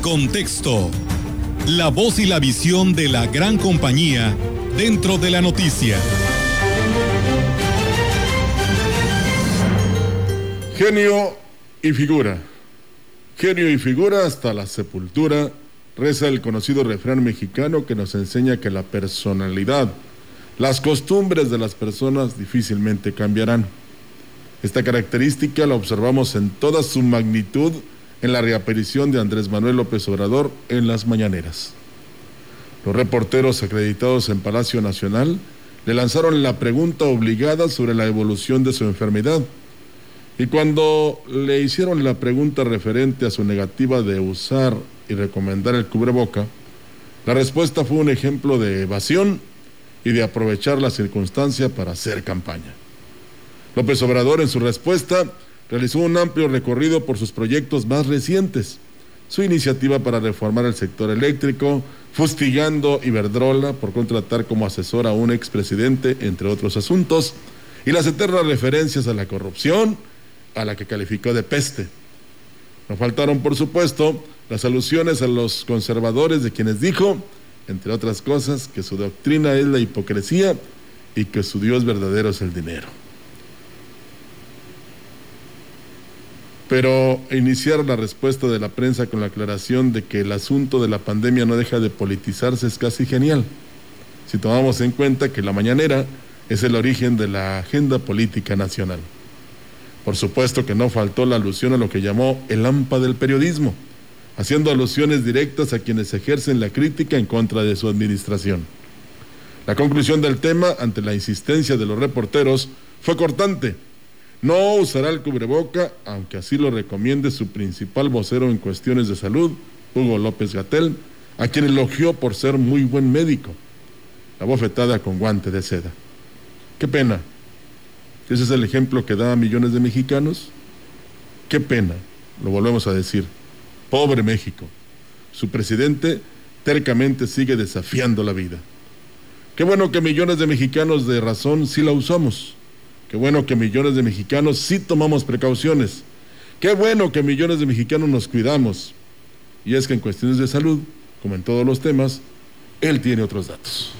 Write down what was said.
contexto. La voz y la visión de la gran compañía dentro de la noticia. Genio y figura. Genio y figura hasta la sepultura, reza el conocido refrán mexicano que nos enseña que la personalidad, las costumbres de las personas difícilmente cambiarán. Esta característica la observamos en toda su magnitud en la reaparición de Andrés Manuel López Obrador en las mañaneras. Los reporteros acreditados en Palacio Nacional le lanzaron la pregunta obligada sobre la evolución de su enfermedad. Y cuando le hicieron la pregunta referente a su negativa de usar y recomendar el cubreboca, la respuesta fue un ejemplo de evasión y de aprovechar la circunstancia para hacer campaña. López Obrador en su respuesta realizó un amplio recorrido por sus proyectos más recientes, su iniciativa para reformar el sector eléctrico, fustigando Iberdrola por contratar como asesor a un expresidente, entre otros asuntos, y las eternas referencias a la corrupción, a la que calificó de peste. No faltaron, por supuesto, las alusiones a los conservadores de quienes dijo, entre otras cosas, que su doctrina es la hipocresía y que su Dios verdadero es el dinero. Pero iniciar la respuesta de la prensa con la aclaración de que el asunto de la pandemia no deja de politizarse es casi genial, si tomamos en cuenta que la mañanera es el origen de la agenda política nacional. Por supuesto que no faltó la alusión a lo que llamó el AMPA del periodismo, haciendo alusiones directas a quienes ejercen la crítica en contra de su administración. La conclusión del tema, ante la insistencia de los reporteros, fue cortante no usará el cubreboca, aunque así lo recomiende su principal vocero en cuestiones de salud, Hugo López Gatel, a quien elogió por ser muy buen médico. La bofetada con guante de seda. Qué pena. Ese es el ejemplo que da a millones de mexicanos. Qué pena, lo volvemos a decir. Pobre México. Su presidente tercamente sigue desafiando la vida. Qué bueno que millones de mexicanos de razón sí la usamos Qué bueno que millones de mexicanos sí tomamos precauciones. Qué bueno que millones de mexicanos nos cuidamos. Y es que en cuestiones de salud, como en todos los temas, él tiene otros datos.